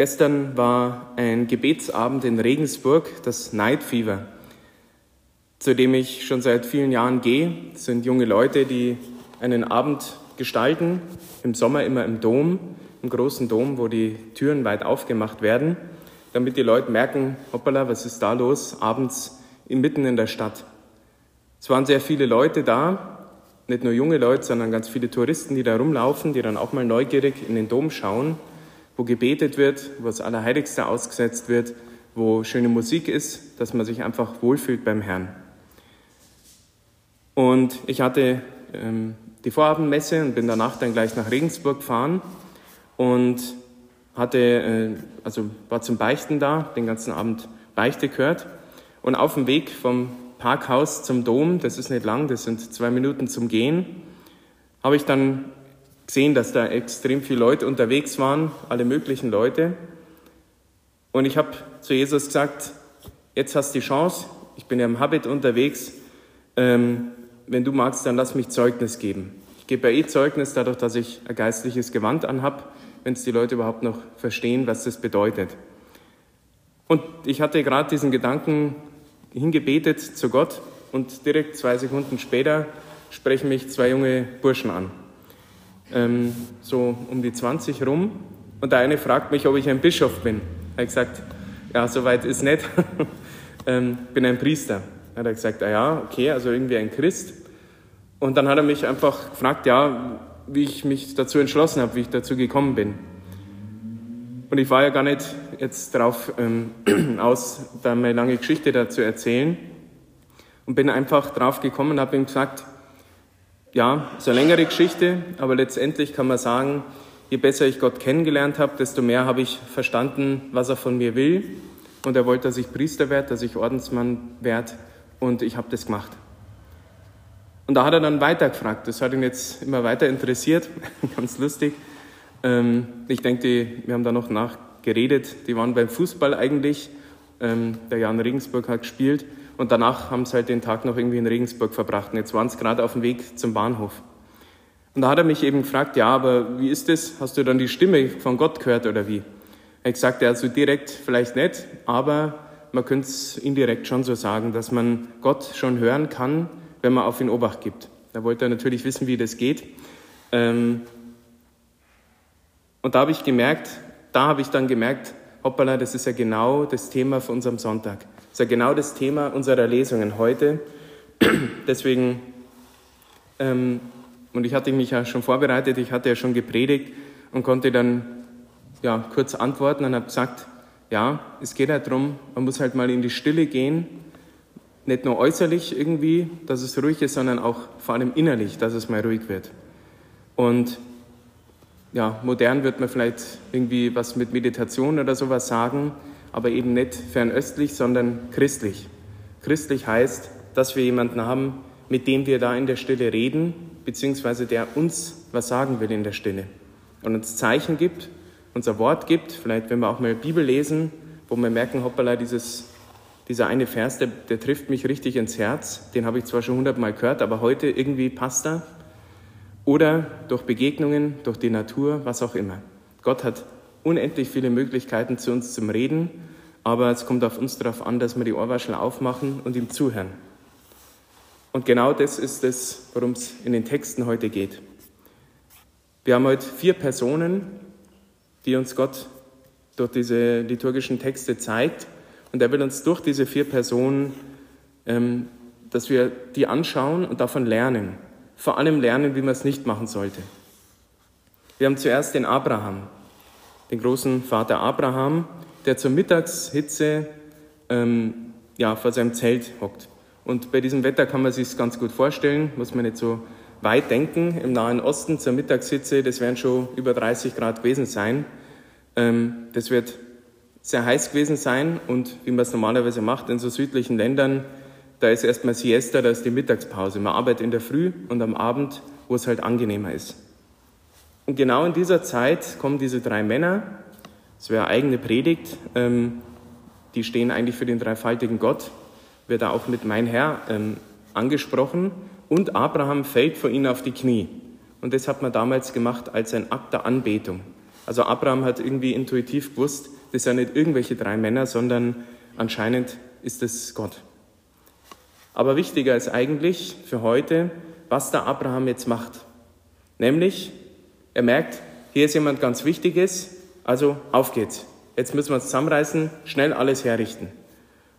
Gestern war ein Gebetsabend in Regensburg, das Night Fever, zu dem ich schon seit vielen Jahren gehe. Das sind junge Leute, die einen Abend gestalten, im Sommer immer im Dom, im großen Dom, wo die Türen weit aufgemacht werden, damit die Leute merken, hoppala, was ist da los, abends mitten in der Stadt. Es waren sehr viele Leute da, nicht nur junge Leute, sondern ganz viele Touristen, die da rumlaufen, die dann auch mal neugierig in den Dom schauen wo gebetet wird, wo das Allerheiligste ausgesetzt wird, wo schöne Musik ist, dass man sich einfach wohlfühlt beim Herrn. Und ich hatte ähm, die Vorabendmesse und bin danach dann gleich nach Regensburg gefahren und hatte, äh, also war zum Beichten da, den ganzen Abend Beichte gehört. Und auf dem Weg vom Parkhaus zum Dom, das ist nicht lang, das sind zwei Minuten zum Gehen, habe ich dann gesehen, dass da extrem viele Leute unterwegs waren, alle möglichen Leute. Und ich habe zu Jesus gesagt, jetzt hast du die Chance, ich bin ja im Habit unterwegs, ähm, wenn du magst, dann lass mich Zeugnis geben. Ich gebe ja eh Zeugnis dadurch, dass ich ein geistliches Gewand anhab, wenn es die Leute überhaupt noch verstehen, was das bedeutet. Und ich hatte gerade diesen Gedanken hingebetet zu Gott und direkt zwei Sekunden später sprechen mich zwei junge Burschen an ähm, so um die 20 rum. Und der eine fragt mich, ob ich ein Bischof bin. Er hat gesagt, ja, soweit ist nicht. ähm, bin ein Priester. Hat er gesagt, ah ja, okay, also irgendwie ein Christ. Und dann hat er mich einfach gefragt, ja, wie ich mich dazu entschlossen habe, wie ich dazu gekommen bin. Und ich war ja gar nicht jetzt darauf ähm, aus, da eine lange Geschichte dazu erzählen. Und bin einfach drauf gekommen und habe ihm gesagt, ja, ist eine längere Geschichte, aber letztendlich kann man sagen, je besser ich Gott kennengelernt habe, desto mehr habe ich verstanden, was er von mir will. Und er wollte, dass ich Priester werde, dass ich Ordensmann werde. Und ich habe das gemacht. Und da hat er dann weitergefragt. Das hat ihn jetzt immer weiter interessiert. Ganz lustig. Ähm, ich denke, wir haben da noch nachgeredet. Die waren beim Fußball eigentlich. Ähm, der Jan Regensburg hat gespielt. Und danach haben sie halt den Tag noch irgendwie in Regensburg verbracht. Und jetzt waren sie gerade auf dem Weg zum Bahnhof. Und da hat er mich eben gefragt, ja, aber wie ist das? Hast du dann die Stimme von Gott gehört oder wie? Er gesagt, ja, so direkt vielleicht nicht, aber man könnte es indirekt schon so sagen, dass man Gott schon hören kann, wenn man auf ihn Obacht gibt. Da wollte er natürlich wissen, wie das geht. Ähm, und da habe ich gemerkt, da habe ich dann gemerkt, hoppala, das ist ja genau das Thema für unserem Sonntag. Das ist ja genau das Thema unserer Lesungen heute. Deswegen, ähm, und ich hatte mich ja schon vorbereitet, ich hatte ja schon gepredigt und konnte dann ja, kurz antworten und habe gesagt, ja, es geht halt darum, man muss halt mal in die Stille gehen, nicht nur äußerlich irgendwie, dass es ruhig ist, sondern auch vor allem innerlich, dass es mal ruhig wird. Und ja, modern wird man vielleicht irgendwie was mit Meditation oder sowas sagen, aber eben nicht fernöstlich, sondern christlich. Christlich heißt, dass wir jemanden haben, mit dem wir da in der Stille reden, beziehungsweise der uns was sagen will in der Stille und uns Zeichen gibt, unser Wort gibt, vielleicht wenn wir auch mal Bibel lesen, wo wir merken, hoppala, dieses, dieser eine Vers, der, der trifft mich richtig ins Herz, den habe ich zwar schon hundertmal gehört, aber heute irgendwie passt er. Oder durch Begegnungen, durch die Natur, was auch immer. Gott hat unendlich viele Möglichkeiten zu uns zum Reden, aber es kommt auf uns darauf an, dass wir die Ohrwaschel aufmachen und ihm zuhören. Und genau das ist es, worum es in den Texten heute geht. Wir haben heute vier Personen, die uns Gott durch diese liturgischen Texte zeigt. Und er will uns durch diese vier Personen, ähm, dass wir die anschauen und davon lernen. Vor allem lernen, wie man es nicht machen sollte. Wir haben zuerst den Abraham den großen Vater Abraham, der zur Mittagshitze ähm, ja, vor seinem Zelt hockt. Und bei diesem Wetter kann man sich ganz gut vorstellen, muss man nicht so weit denken. Im Nahen Osten zur Mittagshitze, das werden schon über 30 Grad gewesen sein. Ähm, das wird sehr heiß gewesen sein und wie man es normalerweise macht in so südlichen Ländern, da ist erstmal Siesta, da ist die Mittagspause. Man arbeitet in der Früh und am Abend, wo es halt angenehmer ist. Und genau in dieser Zeit kommen diese drei Männer, das wäre eigene Predigt, ähm, die stehen eigentlich für den dreifaltigen Gott, wird da auch mit mein Herr ähm, angesprochen. Und Abraham fällt vor ihnen auf die Knie. Und das hat man damals gemacht als ein Akt der Anbetung. Also Abraham hat irgendwie intuitiv gewusst, das sind nicht irgendwelche drei Männer, sondern anscheinend ist es Gott. Aber wichtiger ist eigentlich für heute, was der Abraham jetzt macht. Nämlich, er merkt, hier ist jemand ganz Wichtiges, also auf geht's. Jetzt müssen wir uns zusammenreißen, schnell alles herrichten.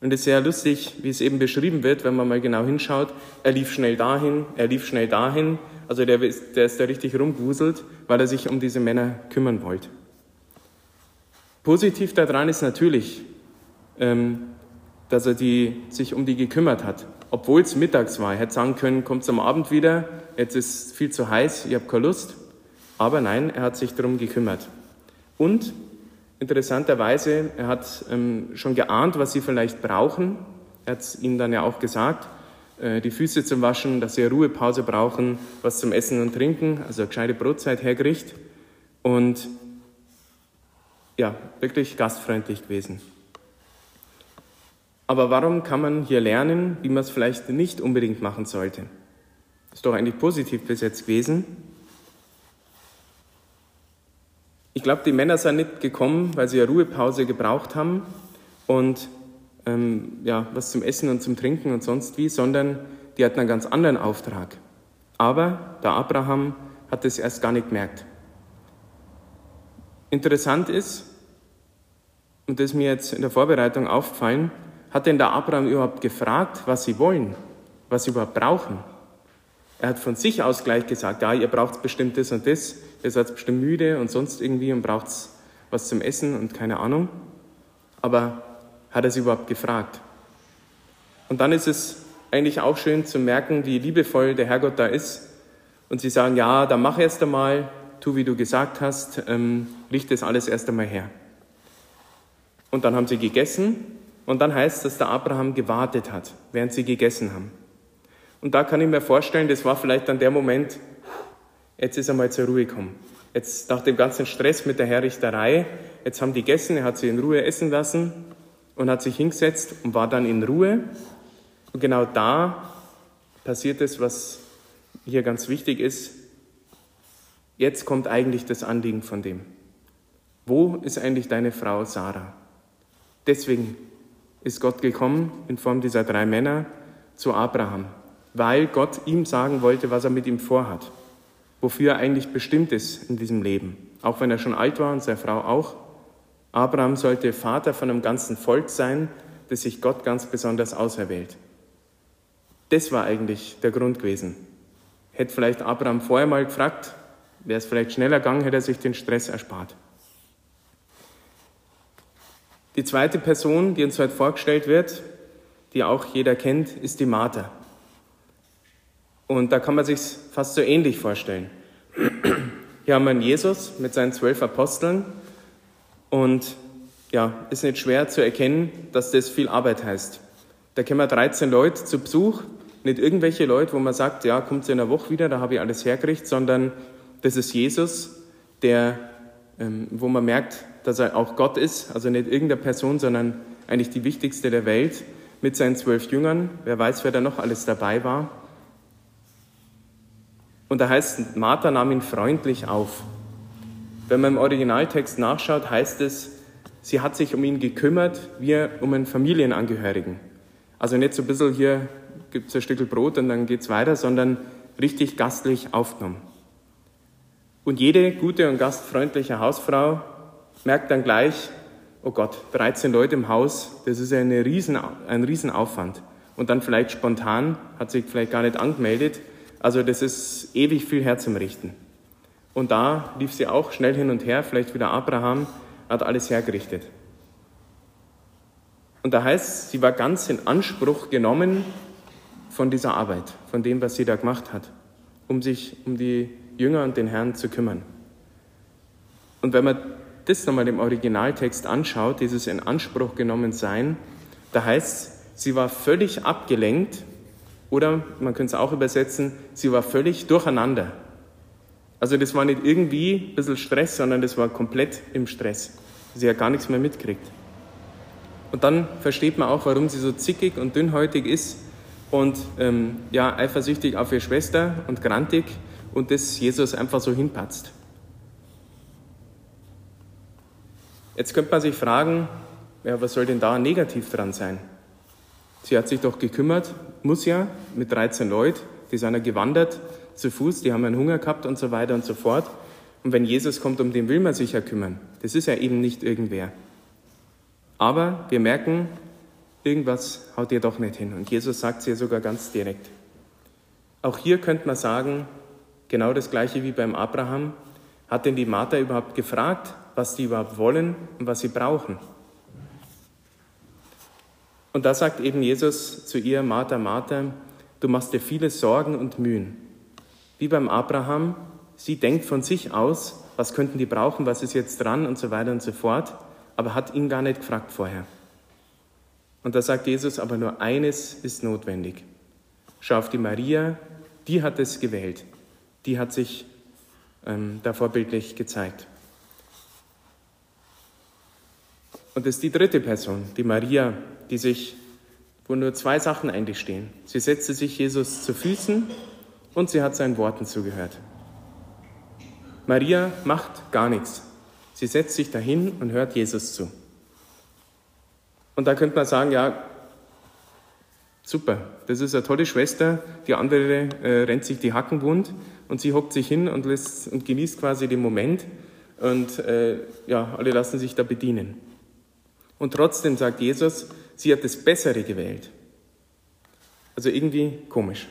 Und es ist sehr lustig, wie es eben beschrieben wird, wenn man mal genau hinschaut. Er lief schnell dahin, er lief schnell dahin. Also der, der ist da richtig rumgewuselt, weil er sich um diese Männer kümmern wollte. Positiv daran ist natürlich, ähm, dass er die, sich um die gekümmert hat. Obwohl es mittags war. Er hätte sagen können, kommt am Abend wieder, jetzt ist viel zu heiß, ich habe keine Lust. Aber nein, er hat sich darum gekümmert. Und interessanterweise, er hat ähm, schon geahnt, was sie vielleicht brauchen. Er hat es ihnen dann ja auch gesagt, äh, die Füße zum Waschen, dass sie eine Ruhepause brauchen, was zum Essen und Trinken, also eine gescheite Brotzeit hergerichtet. Und ja, wirklich gastfreundlich gewesen. Aber warum kann man hier lernen, wie man es vielleicht nicht unbedingt machen sollte? Ist doch eigentlich positiv bis jetzt gewesen. Ich glaube, die Männer sind nicht gekommen, weil sie eine Ruhepause gebraucht haben und ähm, ja, was zum Essen und zum Trinken und sonst wie, sondern die hatten einen ganz anderen Auftrag. Aber der Abraham hat es erst gar nicht gemerkt. Interessant ist, und das ist mir jetzt in der Vorbereitung aufgefallen, hat denn der Abraham überhaupt gefragt, was sie wollen, was sie überhaupt brauchen? Er hat von sich aus gleich gesagt, ja, ihr braucht bestimmt das und das, ihr seid bestimmt müde und sonst irgendwie und braucht was zum Essen und keine Ahnung. Aber hat er sie überhaupt gefragt? Und dann ist es eigentlich auch schön zu merken, wie liebevoll der Herrgott da ist. Und sie sagen, ja, dann mach erst einmal, tu wie du gesagt hast, ähm, richte das alles erst einmal her. Und dann haben sie gegessen und dann heißt es, dass der Abraham gewartet hat, während sie gegessen haben. Und da kann ich mir vorstellen, das war vielleicht dann der Moment, jetzt ist er mal zur Ruhe gekommen. Jetzt nach dem ganzen Stress mit der Herrichterei, jetzt haben die gegessen, er hat sie in Ruhe essen lassen und hat sich hingesetzt und war dann in Ruhe. Und genau da passiert es, was hier ganz wichtig ist. Jetzt kommt eigentlich das Anliegen von dem. Wo ist eigentlich deine Frau Sarah? Deswegen ist Gott gekommen in Form dieser drei Männer zu Abraham, weil Gott ihm sagen wollte, was er mit ihm vorhat, wofür er eigentlich bestimmt ist in diesem Leben. Auch wenn er schon alt war und seine Frau auch. Abraham sollte Vater von einem ganzen Volk sein, das sich Gott ganz besonders auserwählt. Das war eigentlich der Grund gewesen. Hätte vielleicht Abraham vorher mal gefragt, wäre es vielleicht schneller gegangen, hätte er sich den Stress erspart. Die zweite Person, die uns heute vorgestellt wird, die auch jeder kennt, ist die Martha. Und da kann man sich fast so ähnlich vorstellen. Hier haben wir einen Jesus mit seinen zwölf Aposteln und ja, ist nicht schwer zu erkennen, dass das viel Arbeit heißt. Da kommen 13 Leute zu Besuch, nicht irgendwelche Leute, wo man sagt, ja, kommt in einer Woche wieder, da habe ich alles hergerichtet, sondern das ist Jesus, der, ähm, wo man merkt, dass er auch Gott ist, also nicht irgendeine Person, sondern eigentlich die wichtigste der Welt, mit seinen zwölf Jüngern. Wer weiß, wer da noch alles dabei war. Und da heißt, Martha nahm ihn freundlich auf. Wenn man im Originaltext nachschaut, heißt es, sie hat sich um ihn gekümmert, wie um einen Familienangehörigen. Also nicht so ein bisschen hier gibt es ein Stück Brot und dann geht es weiter, sondern richtig gastlich aufgenommen. Und jede gute und gastfreundliche Hausfrau merkt dann gleich, oh Gott, 13 Leute im Haus, das ist eine riesen, ein Riesenaufwand. Und dann vielleicht spontan, hat sich vielleicht gar nicht angemeldet. Also das ist ewig viel herzurichten. Und da lief sie auch schnell hin und her, vielleicht wieder Abraham, hat alles hergerichtet. Und da heißt, sie war ganz in Anspruch genommen von dieser Arbeit, von dem, was sie da gemacht hat, um sich um die Jünger und den Herrn zu kümmern. Und wenn man das nochmal im Originaltext anschaut, dieses in Anspruch genommen sein, da heißt sie war völlig abgelenkt oder man könnte es auch übersetzen, sie war völlig durcheinander. Also das war nicht irgendwie ein bisschen Stress, sondern das war komplett im Stress. Sie hat gar nichts mehr mitgekriegt. Und dann versteht man auch, warum sie so zickig und dünnhäutig ist und ähm, ja, eifersüchtig auf ihre Schwester und grantig und das Jesus einfach so hinpatzt. Jetzt könnte man sich fragen, ja, was soll denn da negativ dran sein? Sie hat sich doch gekümmert, muss ja, mit 13 Leuten, die sind ja gewandert zu Fuß, die haben einen Hunger gehabt und so weiter und so fort. Und wenn Jesus kommt, um den will man sich ja kümmern. Das ist ja eben nicht irgendwer. Aber wir merken, irgendwas haut ihr doch nicht hin. Und Jesus sagt es ihr sogar ganz direkt. Auch hier könnte man sagen, genau das gleiche wie beim Abraham. Hat denn die Martha überhaupt gefragt, was die überhaupt wollen und was sie brauchen? Und da sagt eben Jesus zu ihr, Martha, Martha, du machst dir viele Sorgen und Mühen. Wie beim Abraham, sie denkt von sich aus, was könnten die brauchen, was ist jetzt dran und so weiter und so fort, aber hat ihn gar nicht gefragt vorher. Und da sagt Jesus, aber nur eines ist notwendig. Schau auf die Maria, die hat es gewählt, die hat sich ähm, da vorbildlich gezeigt. Und das ist die dritte Person, die Maria, die sich, wo nur zwei Sachen eigentlich stehen. Sie setzte sich Jesus zu Füßen und sie hat seinen Worten zugehört. Maria macht gar nichts. Sie setzt sich dahin und hört Jesus zu. Und da könnte man sagen, ja, super, das ist eine tolle Schwester, die andere äh, rennt sich die Hacken wund und sie hockt sich hin und, lässt, und genießt quasi den Moment und äh, ja, alle lassen sich da bedienen. Und trotzdem sagt Jesus, sie hat das Bessere gewählt. Also irgendwie komisch.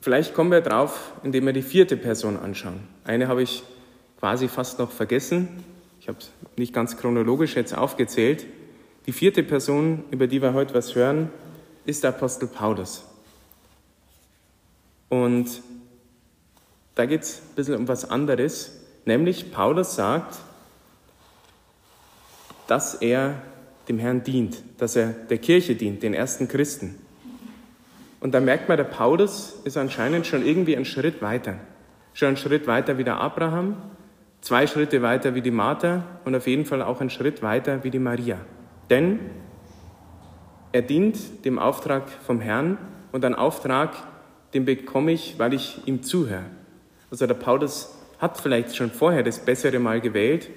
Vielleicht kommen wir drauf, indem wir die vierte Person anschauen. Eine habe ich quasi fast noch vergessen. Ich habe es nicht ganz chronologisch jetzt aufgezählt. Die vierte Person, über die wir heute was hören, ist der Apostel Paulus. Und da geht es ein bisschen um was anderes, nämlich Paulus sagt, dass er dem Herrn dient, dass er der Kirche dient, den ersten Christen. Und da merkt man, der Paulus ist anscheinend schon irgendwie einen Schritt weiter. Schon einen Schritt weiter wie der Abraham, zwei Schritte weiter wie die Martha und auf jeden Fall auch einen Schritt weiter wie die Maria. Denn er dient dem Auftrag vom Herrn und einen Auftrag, den bekomme ich, weil ich ihm zuhöre. Also der Paulus hat vielleicht schon vorher das Bessere mal gewählt,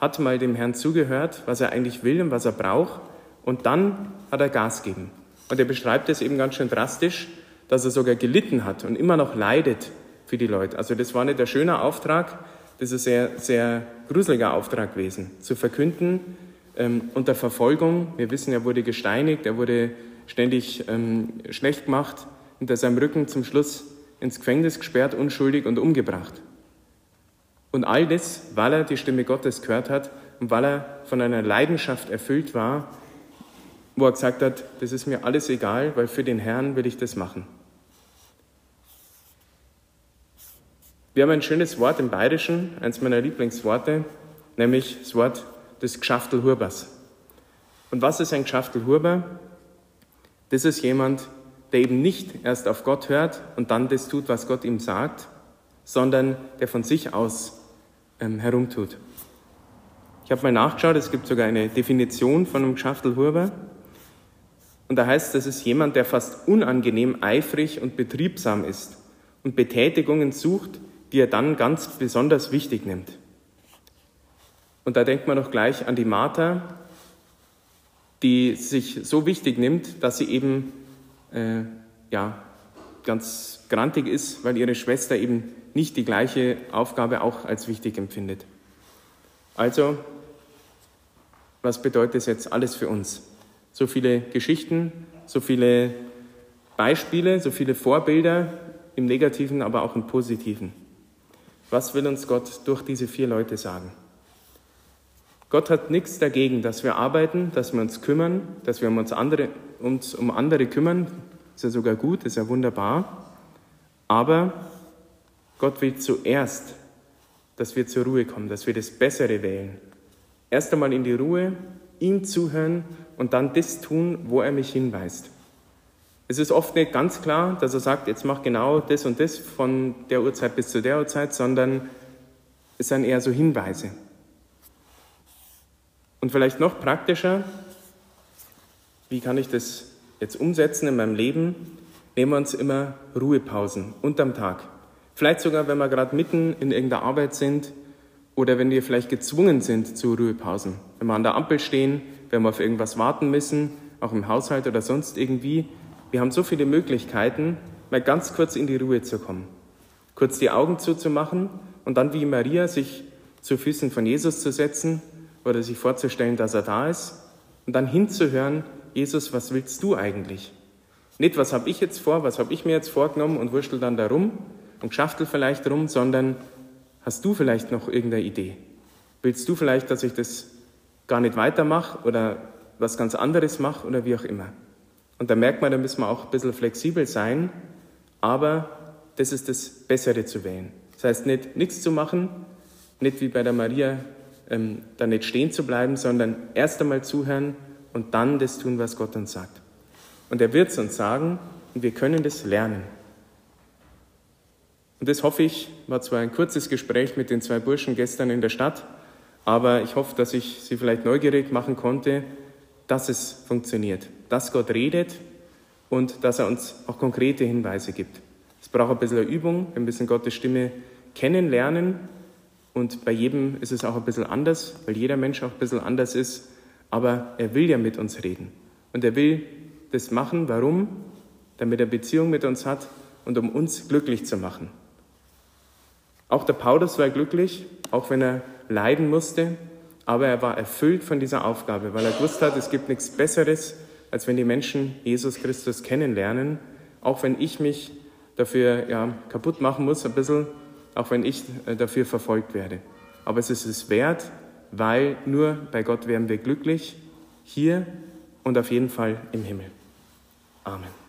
hat mal dem Herrn zugehört, was er eigentlich will und was er braucht, und dann hat er Gas gegeben. Und er beschreibt es eben ganz schön drastisch, dass er sogar gelitten hat und immer noch leidet für die Leute. Also das war nicht der schöne Auftrag, das ist ein sehr, sehr gruseliger Auftrag gewesen, zu verkünden ähm, unter Verfolgung. Wir wissen, er wurde gesteinigt, er wurde ständig ähm, schlecht gemacht, hinter seinem Rücken zum Schluss ins Gefängnis gesperrt, unschuldig und umgebracht. Und all das, weil er die Stimme Gottes gehört hat und weil er von einer Leidenschaft erfüllt war, wo er gesagt hat, das ist mir alles egal, weil für den Herrn will ich das machen. Wir haben ein schönes Wort im Bayerischen, eins meiner Lieblingsworte, nämlich das Wort des Gschaftelhurbers. Und was ist ein Gschaftelhuber? Das ist jemand, der eben nicht erst auf Gott hört und dann das tut, was Gott ihm sagt, sondern der von sich aus ähm, herumtut. Ich habe mal nachgeschaut, es gibt sogar eine Definition von einem Gschaftelhuber. Und da heißt, das ist jemand, der fast unangenehm eifrig und betriebsam ist und Betätigungen sucht, die er dann ganz besonders wichtig nimmt. Und da denkt man doch gleich an die Martha, die sich so wichtig nimmt, dass sie eben äh, ja, ganz grantig ist, weil ihre Schwester eben nicht die gleiche Aufgabe auch als wichtig empfindet. Also, was bedeutet das jetzt alles für uns? So viele Geschichten, so viele Beispiele, so viele Vorbilder im negativen, aber auch im positiven. Was will uns Gott durch diese vier Leute sagen? Gott hat nichts dagegen, dass wir arbeiten, dass wir uns kümmern, dass wir uns, andere, uns um andere kümmern. Ist ja sogar gut, ist ja wunderbar. Aber Gott will zuerst, dass wir zur Ruhe kommen, dass wir das Bessere wählen. Erst einmal in die Ruhe, ihm zuhören und dann das tun, wo er mich hinweist. Es ist oft nicht ganz klar, dass er sagt, jetzt mach genau das und das von der Uhrzeit bis zu der Uhrzeit, sondern es sind eher so Hinweise. Und vielleicht noch praktischer, wie kann ich das jetzt umsetzen in meinem Leben? Nehmen wir uns immer Ruhepausen unterm Tag. Vielleicht sogar, wenn wir gerade mitten in irgendeiner Arbeit sind oder wenn wir vielleicht gezwungen sind zu Ruhepausen. Wenn wir an der Ampel stehen, wenn wir auf irgendwas warten müssen, auch im Haushalt oder sonst irgendwie. Wir haben so viele Möglichkeiten, mal ganz kurz in die Ruhe zu kommen. Kurz die Augen zuzumachen und dann wie Maria sich zu Füßen von Jesus zu setzen oder sich vorzustellen, dass er da ist und dann hinzuhören, Jesus, was willst du eigentlich? Nicht, was habe ich jetzt vor, was habe ich mir jetzt vorgenommen und wurschtel dann da rum und schaftel vielleicht rum, sondern Hast du vielleicht noch irgendeine Idee? Willst du vielleicht, dass ich das gar nicht weitermache oder was ganz anderes mache oder wie auch immer? Und da merkt man, da müssen wir auch ein bisschen flexibel sein, aber das ist das Bessere zu wählen. Das heißt nicht nichts zu machen, nicht wie bei der Maria ähm, da nicht stehen zu bleiben, sondern erst einmal zuhören und dann das tun, was Gott uns sagt. Und er wird es uns sagen und wir können das lernen. Und das hoffe ich, war zwar ein kurzes Gespräch mit den zwei Burschen gestern in der Stadt, aber ich hoffe, dass ich Sie vielleicht neugierig machen konnte, dass es funktioniert, dass Gott redet und dass er uns auch konkrete Hinweise gibt. Es braucht ein bisschen Übung, wir müssen Gottes Stimme kennenlernen und bei jedem ist es auch ein bisschen anders, weil jeder Mensch auch ein bisschen anders ist, aber er will ja mit uns reden und er will das machen. Warum? Damit er Beziehung mit uns hat und um uns glücklich zu machen. Auch der Paulus war glücklich, auch wenn er leiden musste, aber er war erfüllt von dieser Aufgabe, weil er gewusst hat, es gibt nichts Besseres, als wenn die Menschen Jesus Christus kennenlernen, auch wenn ich mich dafür ja, kaputt machen muss, ein bisschen, auch wenn ich äh, dafür verfolgt werde. Aber es ist es wert, weil nur bei Gott werden wir glücklich, hier und auf jeden Fall im Himmel. Amen.